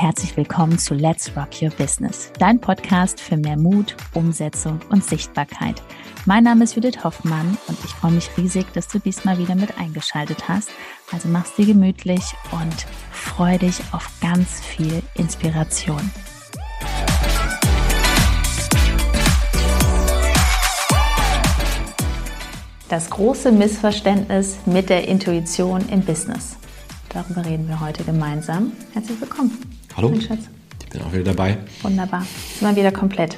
herzlich willkommen zu Let's Rock Your Business, dein Podcast für mehr Mut, Umsetzung und Sichtbarkeit. Mein Name ist Judith Hoffmann und ich freue mich riesig, dass du diesmal wieder mit eingeschaltet hast. Also mach's dir gemütlich und freu dich auf ganz viel Inspiration. Das große Missverständnis mit der Intuition im Business. Darüber reden wir heute gemeinsam. Herzlich willkommen. Hallo. Mein Schatz. Ich bin auch wieder dabei. Wunderbar. Sind wir wieder komplett.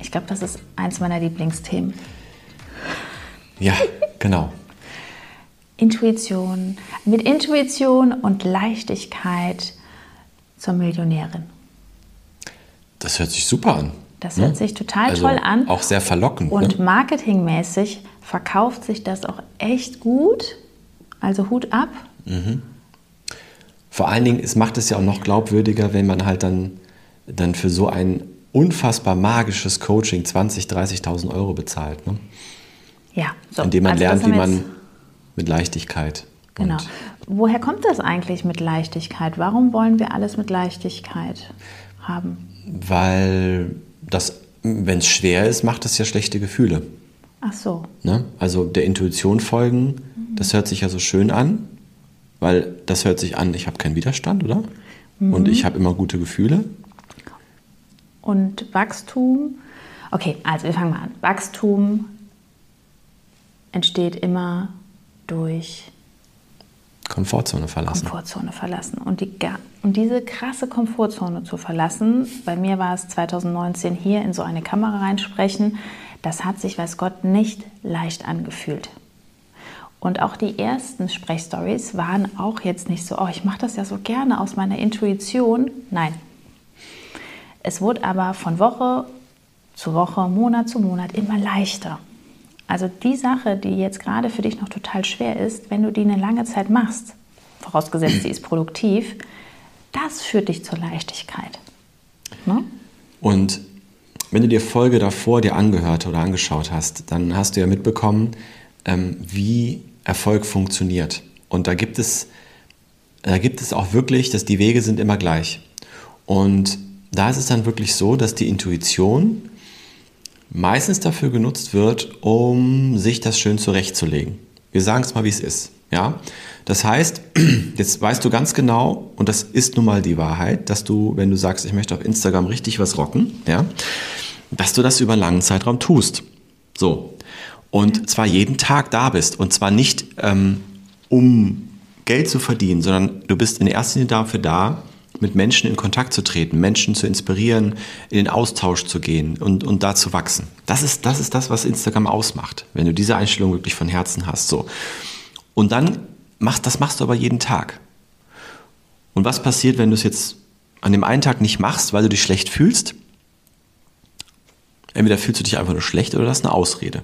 Ich glaube, das ist eins meiner Lieblingsthemen. Ja, genau. Intuition. Mit Intuition und Leichtigkeit zur Millionärin. Das hört sich super an. Das hört ne? sich total also toll an. Auch sehr verlockend. Und ne? marketingmäßig verkauft sich das auch echt gut. Also Hut ab. Mhm. Vor allen Dingen, es macht es ja auch noch glaubwürdiger, wenn man halt dann, dann für so ein unfassbar magisches Coaching 20.000, 30.000 Euro bezahlt. Ne? Ja, so. Indem man also lernt, wie man mit Leichtigkeit. Genau. Woher kommt das eigentlich mit Leichtigkeit? Warum wollen wir alles mit Leichtigkeit haben? Weil das, wenn es schwer ist, macht es ja schlechte Gefühle. Ach so. Ne? Also der Intuition folgen, mhm. das hört sich ja so schön an, weil das hört sich an, ich habe keinen Widerstand, oder? Mhm. Und ich habe immer gute Gefühle. Und Wachstum, okay, also wir fangen mal an. Wachstum entsteht immer durch Komfortzone verlassen. Komfortzone verlassen. Und, die, und diese krasse Komfortzone zu verlassen, bei mir war es 2019 hier in so eine Kamera reinsprechen, das hat sich, weiß Gott, nicht leicht angefühlt. Und auch die ersten Sprechstories waren auch jetzt nicht so, oh, ich mache das ja so gerne aus meiner Intuition. Nein. Es wurde aber von Woche zu Woche, Monat zu Monat immer leichter. Also die Sache, die jetzt gerade für dich noch total schwer ist, wenn du die eine lange Zeit machst, vorausgesetzt sie ist produktiv, das führt dich zur Leichtigkeit. Ne? Und wenn du dir Folge davor dir angehört oder angeschaut hast, dann hast du ja mitbekommen, ähm, wie Erfolg funktioniert. Und da gibt es, da gibt es auch wirklich, dass die Wege sind immer gleich. Und da ist es dann wirklich so, dass die Intuition meistens dafür genutzt wird, um sich das schön zurechtzulegen. Wir sagen es mal, wie es ist. Ja? Das heißt, jetzt weißt du ganz genau, und das ist nun mal die Wahrheit, dass du, wenn du sagst, ich möchte auf Instagram richtig was rocken, ja, dass du das über einen langen Zeitraum tust. So. Und zwar jeden Tag da bist. Und zwar nicht, ähm, um Geld zu verdienen, sondern du bist in erster Linie dafür da, mit Menschen in Kontakt zu treten, Menschen zu inspirieren, in den Austausch zu gehen und, und da zu wachsen. Das ist, das ist das, was Instagram ausmacht, wenn du diese Einstellung wirklich von Herzen hast. So. Und dann machst, das machst du aber jeden Tag. Und was passiert, wenn du es jetzt an dem einen Tag nicht machst, weil du dich schlecht fühlst? Entweder fühlst du dich einfach nur schlecht oder das ist eine Ausrede.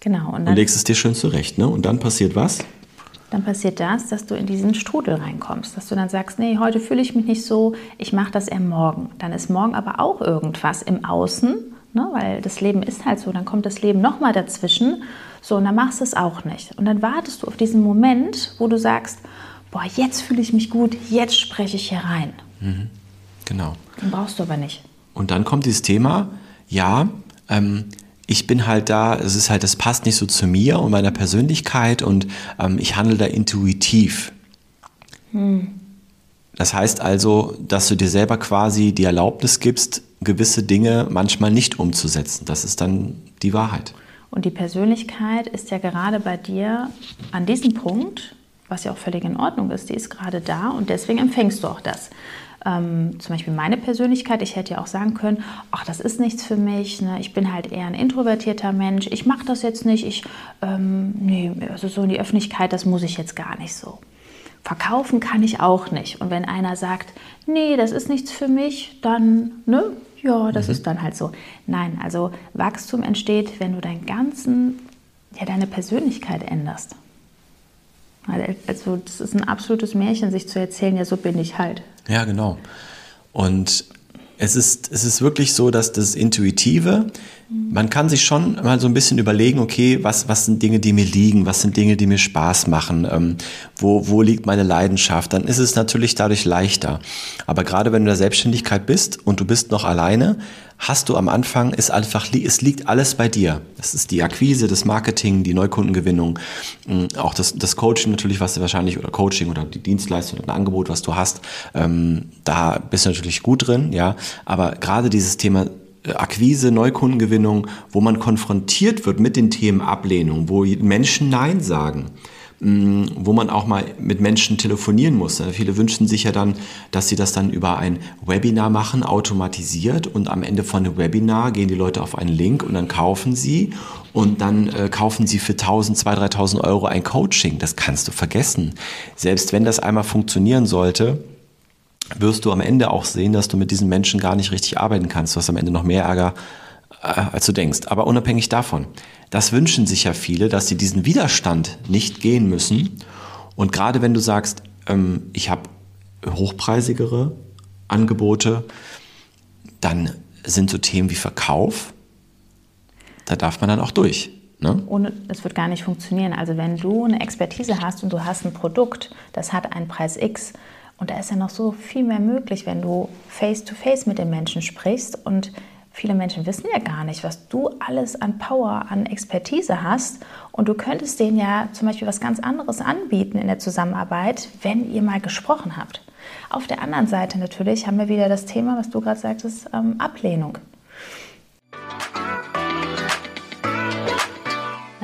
Genau. Und, und legst es dir schön zurecht. Ne? Und dann passiert was? dann passiert das, dass du in diesen Strudel reinkommst, dass du dann sagst, nee, heute fühle ich mich nicht so, ich mache das eher morgen. Dann ist morgen aber auch irgendwas im Außen, ne, weil das Leben ist halt so, dann kommt das Leben nochmal dazwischen, so, und dann machst du es auch nicht. Und dann wartest du auf diesen Moment, wo du sagst, boah, jetzt fühle ich mich gut, jetzt spreche ich hier rein. Mhm. Genau. Den brauchst du aber nicht. Und dann kommt dieses Thema, ja, ähm, ich bin halt da, es ist halt, das passt nicht so zu mir und meiner Persönlichkeit und ähm, ich handle da intuitiv. Hm. Das heißt also, dass du dir selber quasi die Erlaubnis gibst, gewisse Dinge manchmal nicht umzusetzen. Das ist dann die Wahrheit. Und die Persönlichkeit ist ja gerade bei dir an diesem Punkt, was ja auch völlig in Ordnung ist, die ist gerade da und deswegen empfängst du auch das ähm, zum Beispiel meine Persönlichkeit, ich hätte ja auch sagen können, ach, das ist nichts für mich, ne? ich bin halt eher ein introvertierter Mensch, ich mache das jetzt nicht, ich, ähm, nee, also so in die Öffentlichkeit, das muss ich jetzt gar nicht so. Verkaufen kann ich auch nicht. Und wenn einer sagt, nee, das ist nichts für mich, dann, ne, ja, das mhm. ist dann halt so. Nein, also Wachstum entsteht, wenn du deinen ganzen, ja, deine Persönlichkeit änderst. Also das ist ein absolutes Märchen, sich zu erzählen, ja, so bin ich halt. Ja, genau. Und es ist, es ist wirklich so, dass das Intuitive man kann sich schon mal so ein bisschen überlegen, okay, was, was sind Dinge, die mir liegen, was sind Dinge, die mir Spaß machen, ähm, wo, wo liegt meine Leidenschaft, dann ist es natürlich dadurch leichter. Aber gerade wenn du in der Selbstständigkeit bist und du bist noch alleine, hast du am Anfang, ist einfach, es liegt alles bei dir. Das ist die Akquise, das Marketing, die Neukundengewinnung, mm, auch das, das Coaching natürlich, was du wahrscheinlich, oder Coaching oder die Dienstleistung oder ein Angebot, was du hast, ähm, da bist du natürlich gut drin, ja. Aber gerade dieses Thema Akquise, Neukundengewinnung, wo man konfrontiert wird mit den Themen Ablehnung, wo Menschen Nein sagen, wo man auch mal mit Menschen telefonieren muss. Viele wünschen sich ja dann, dass sie das dann über ein Webinar machen, automatisiert und am Ende von dem Webinar gehen die Leute auf einen Link und dann kaufen sie und dann äh, kaufen sie für 1000, 2000, 3000 Euro ein Coaching. Das kannst du vergessen. Selbst wenn das einmal funktionieren sollte, wirst du am Ende auch sehen, dass du mit diesen Menschen gar nicht richtig arbeiten kannst. Du hast am Ende noch mehr Ärger, als du denkst. Aber unabhängig davon, das wünschen sich ja viele, dass sie diesen Widerstand nicht gehen müssen. Und gerade wenn du sagst, ähm, ich habe hochpreisigere Angebote, dann sind so Themen wie Verkauf, da darf man dann auch durch. Ne? Ohne, es wird gar nicht funktionieren. Also wenn du eine Expertise hast und du hast ein Produkt, das hat einen Preis X, und da ist ja noch so viel mehr möglich, wenn du face-to-face -face mit den Menschen sprichst. Und viele Menschen wissen ja gar nicht, was du alles an Power, an Expertise hast. Und du könntest denen ja zum Beispiel was ganz anderes anbieten in der Zusammenarbeit, wenn ihr mal gesprochen habt. Auf der anderen Seite natürlich haben wir wieder das Thema, was du gerade sagtest, ähm, Ablehnung.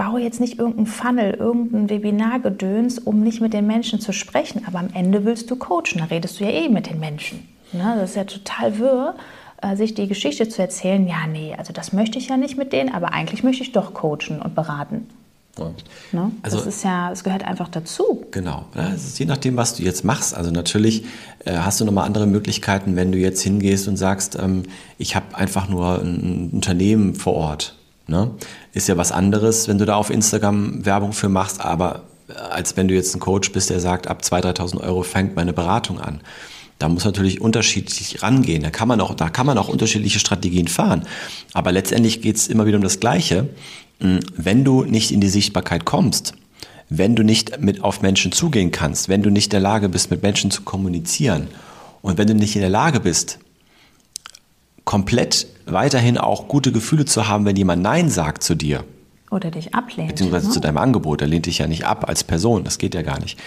Baue jetzt nicht irgendein Funnel, irgendein Webinargedöns, um nicht mit den Menschen zu sprechen. Aber am Ende willst du coachen, da redest du ja eh mit den Menschen. Ne? Das ist ja total wirr, äh, sich die Geschichte zu erzählen. Ja, nee, also das möchte ich ja nicht mit denen, aber eigentlich möchte ich doch coachen und beraten. Ja. Ne? Also, das ist ja, es gehört einfach dazu. Genau. Je nachdem, was du jetzt machst. Also natürlich äh, hast du nochmal andere Möglichkeiten, wenn du jetzt hingehst und sagst, ähm, ich habe einfach nur ein Unternehmen vor Ort Ne? Ist ja was anderes, wenn du da auf Instagram Werbung für machst, aber äh, als wenn du jetzt ein Coach bist, der sagt, ab 2.000, 3.000 Euro fängt meine Beratung an. Da muss natürlich unterschiedlich rangehen. Da kann man auch, da kann man auch unterschiedliche Strategien fahren. Aber letztendlich geht es immer wieder um das Gleiche. Hm, wenn du nicht in die Sichtbarkeit kommst, wenn du nicht mit auf Menschen zugehen kannst, wenn du nicht in der Lage bist, mit Menschen zu kommunizieren und wenn du nicht in der Lage bist, komplett weiterhin auch gute Gefühle zu haben, wenn jemand Nein sagt zu dir. Oder dich ablehnt. Beziehungsweise ne? zu deinem Angebot. Er lehnt dich ja nicht ab als Person. Das geht ja gar nicht.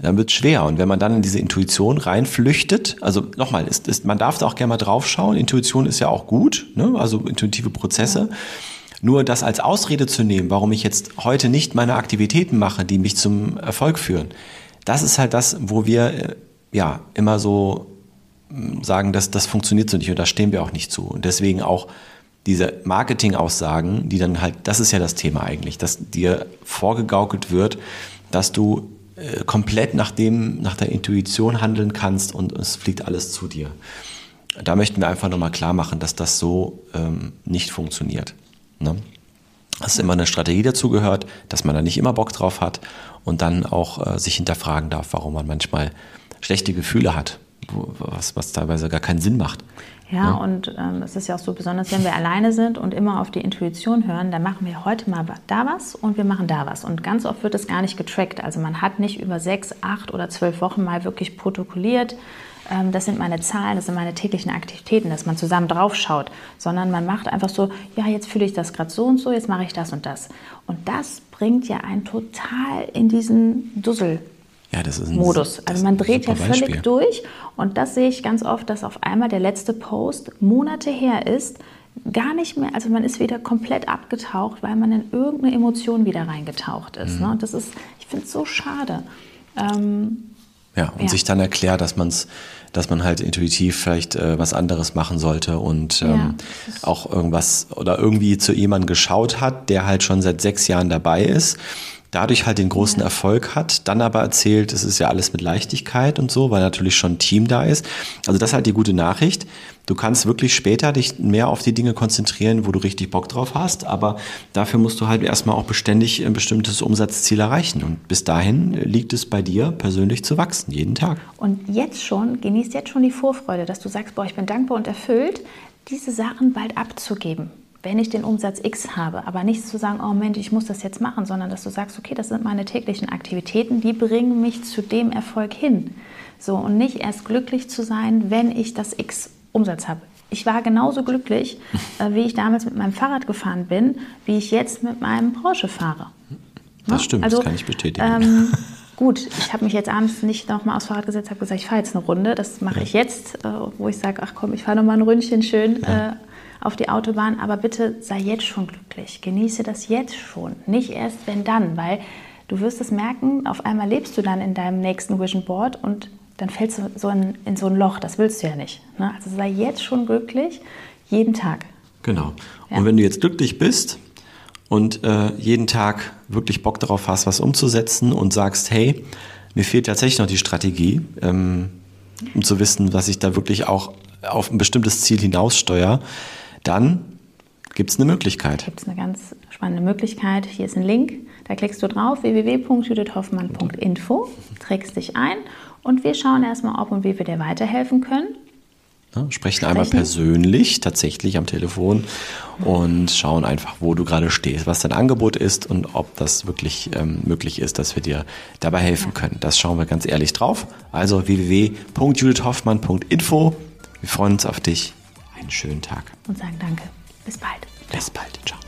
Dann wird es schwer. Und wenn man dann in diese Intuition reinflüchtet, also nochmal, ist, ist, man darf da auch gerne mal drauf schauen. Intuition ist ja auch gut, ne? also intuitive Prozesse. Ja. Nur das als Ausrede zu nehmen, warum ich jetzt heute nicht meine Aktivitäten mache, die mich zum Erfolg führen, das ist halt das, wo wir äh, ja immer so sagen, dass das funktioniert so nicht und da stehen wir auch nicht zu. Und deswegen auch diese Marketing-Aussagen, die dann halt, das ist ja das Thema eigentlich, dass dir vorgegaukelt wird, dass du äh, komplett nach dem, nach der Intuition handeln kannst und es fliegt alles zu dir. Da möchten wir einfach nochmal klar machen, dass das so ähm, nicht funktioniert. Ne? Dass immer eine Strategie dazu gehört, dass man da nicht immer Bock drauf hat und dann auch äh, sich hinterfragen darf, warum man manchmal schlechte Gefühle hat was, was teilweise gar keinen Sinn macht. Ja, ja. und ähm, es ist ja auch so besonders, wenn wir alleine sind und immer auf die Intuition hören, dann machen wir heute mal da was und wir machen da was. Und ganz oft wird das gar nicht getrackt. Also man hat nicht über sechs, acht oder zwölf Wochen mal wirklich protokolliert, ähm, das sind meine Zahlen, das sind meine täglichen Aktivitäten, dass man zusammen drauf schaut, sondern man macht einfach so, ja, jetzt fühle ich das gerade so und so, jetzt mache ich das und das. Und das bringt ja einen total in diesen Dussel ja, das ist ein, Modus. Also man dreht ja völlig Beispiel. durch und das sehe ich ganz oft, dass auf einmal der letzte Post Monate her ist, gar nicht mehr, also man ist wieder komplett abgetaucht, weil man in irgendeine Emotion wieder reingetaucht ist. Ne? Mhm. Ne? Und das ist, ich finde es so schade. Ähm, Ja, und ja. sich dann erklärt, dass man es dass man halt intuitiv vielleicht äh, was anderes machen sollte und ähm, ja, auch irgendwas oder irgendwie zu jemandem geschaut hat, der halt schon seit sechs Jahren dabei ist dadurch halt den großen. Erfolg hat, dann aber erzählt, es ist ja alles mit Leichtigkeit und so, weil natürlich schon ein Team da ist. Also das ist halt die gute Nachricht. Du kannst wirklich später dich mehr auf die Dinge konzentrieren, wo du richtig Bock drauf hast, aber dafür musst du halt erstmal auch beständig ein bestimmtes Umsatzziel erreichen. Und bis dahin liegt es bei dir persönlich zu wachsen, jeden Tag. Und jetzt schon, genießt jetzt schon die Vorfreude, dass du sagst, boah, ich bin dankbar und erfüllt, diese Sachen bald abzugeben wenn ich den Umsatz X habe, aber nicht zu sagen, oh Mensch, ich muss das jetzt machen, sondern dass du sagst, okay, das sind meine täglichen Aktivitäten, die bringen mich zu dem Erfolg hin. So und nicht erst glücklich zu sein, wenn ich das X Umsatz habe. Ich war genauso glücklich, äh, wie ich damals mit meinem Fahrrad gefahren bin, wie ich jetzt mit meinem Porsche fahre. Das ja? stimmt, also, das kann ich bestätigen. Ähm, gut, ich habe mich jetzt abends nicht nochmal aufs Fahrrad gesetzt, habe gesagt, ich fahre jetzt eine Runde. Das mache ich jetzt, äh, wo ich sage, ach komm, ich fahre nochmal ein Ründchen schön. Ja. Äh, auf die Autobahn, aber bitte sei jetzt schon glücklich. Genieße das jetzt schon, nicht erst wenn dann, weil du wirst es merken, auf einmal lebst du dann in deinem nächsten Vision Board und dann fällst du so in, in so ein Loch, das willst du ja nicht. Ne? Also sei jetzt schon glücklich, jeden Tag. Genau. Ja. Und wenn du jetzt glücklich bist und äh, jeden Tag wirklich Bock darauf hast, was umzusetzen und sagst, hey, mir fehlt tatsächlich noch die Strategie, ähm, um zu wissen, was ich da wirklich auch auf ein bestimmtes Ziel hinaussteuere, dann gibt es eine Möglichkeit. Gibt es eine ganz spannende Möglichkeit. Hier ist ein Link, da klickst du drauf, www.judithhoffmann.info, trägst dich ein und wir schauen erstmal, ob und wie wir dir weiterhelfen können. Ja, sprechen einmal persönlich, tatsächlich am Telefon und schauen einfach, wo du gerade stehst, was dein Angebot ist und ob das wirklich ähm, möglich ist, dass wir dir dabei helfen ja. können. Das schauen wir ganz ehrlich drauf. Also www.judithhoffmann.info. Wir freuen uns auf dich einen schönen Tag. Und sagen Danke. Bis bald. Bis bald. Ciao.